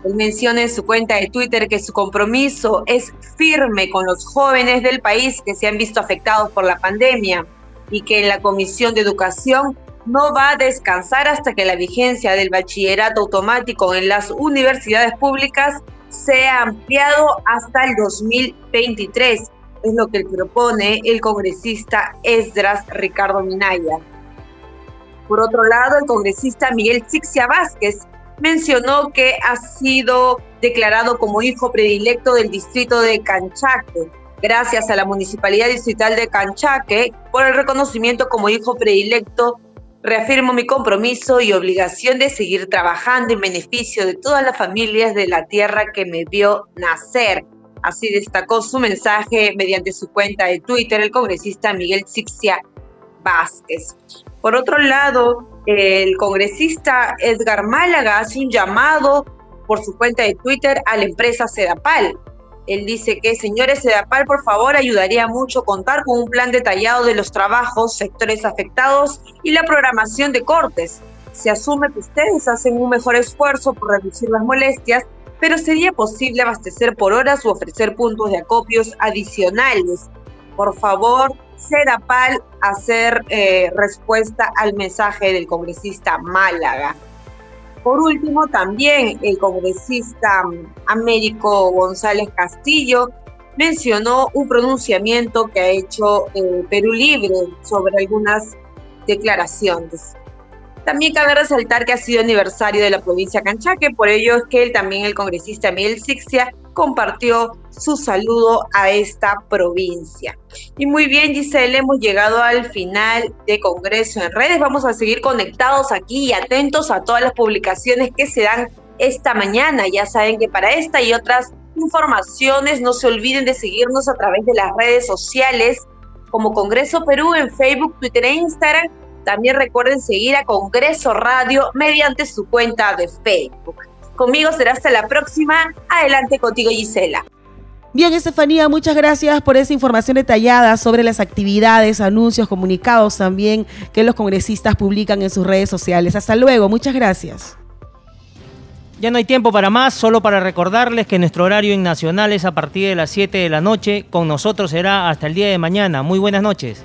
él menciona en su cuenta de Twitter que su compromiso es firme con los jóvenes del país que se han visto afectados por la pandemia y que en la Comisión de Educación no va a descansar hasta que la vigencia del bachillerato automático en las universidades públicas sea ampliado hasta el 2023. Es lo que propone el congresista Esdras Ricardo Minaya. Por otro lado, el congresista Miguel Sixia Vázquez mencionó que ha sido declarado como hijo predilecto del distrito de Canchaque, gracias a la Municipalidad Distrital de Canchaque por el reconocimiento como hijo predilecto. Reafirmo mi compromiso y obligación de seguir trabajando en beneficio de todas las familias de la tierra que me vio nacer. Así destacó su mensaje mediante su cuenta de Twitter el congresista Miguel Sixia Vázquez. Por otro lado, el congresista Edgar Málaga hace un llamado por su cuenta de Twitter a la empresa Sedapal. Él dice que, señores Sedapal, por favor, ayudaría mucho contar con un plan detallado de los trabajos, sectores afectados y la programación de cortes. Se asume que ustedes hacen un mejor esfuerzo por reducir las molestias, pero sería posible abastecer por horas o ofrecer puntos de acopios adicionales. Por favor, Sedapal hacer eh, respuesta al mensaje del congresista Málaga. Por último, también el congresista Américo González Castillo mencionó un pronunciamiento que ha hecho eh, Perú Libre sobre algunas declaraciones. También cabe resaltar que ha sido aniversario de la provincia Canchaque, por ello es que él, también el congresista Miguel Sixia compartió su saludo a esta provincia. Y muy bien, Giselle, hemos llegado al final de Congreso en redes. Vamos a seguir conectados aquí y atentos a todas las publicaciones que se dan esta mañana. Ya saben que para esta y otras informaciones, no se olviden de seguirnos a través de las redes sociales como Congreso Perú en Facebook, Twitter e Instagram. También recuerden seguir a Congreso Radio mediante su cuenta de Facebook. Conmigo será hasta la próxima. Adelante contigo, Gisela. Bien, Estefanía, muchas gracias por esa información detallada sobre las actividades, anuncios, comunicados también que los congresistas publican en sus redes sociales. Hasta luego, muchas gracias. Ya no hay tiempo para más, solo para recordarles que nuestro horario en Nacional es a partir de las 7 de la noche. Con nosotros será hasta el día de mañana. Muy buenas noches.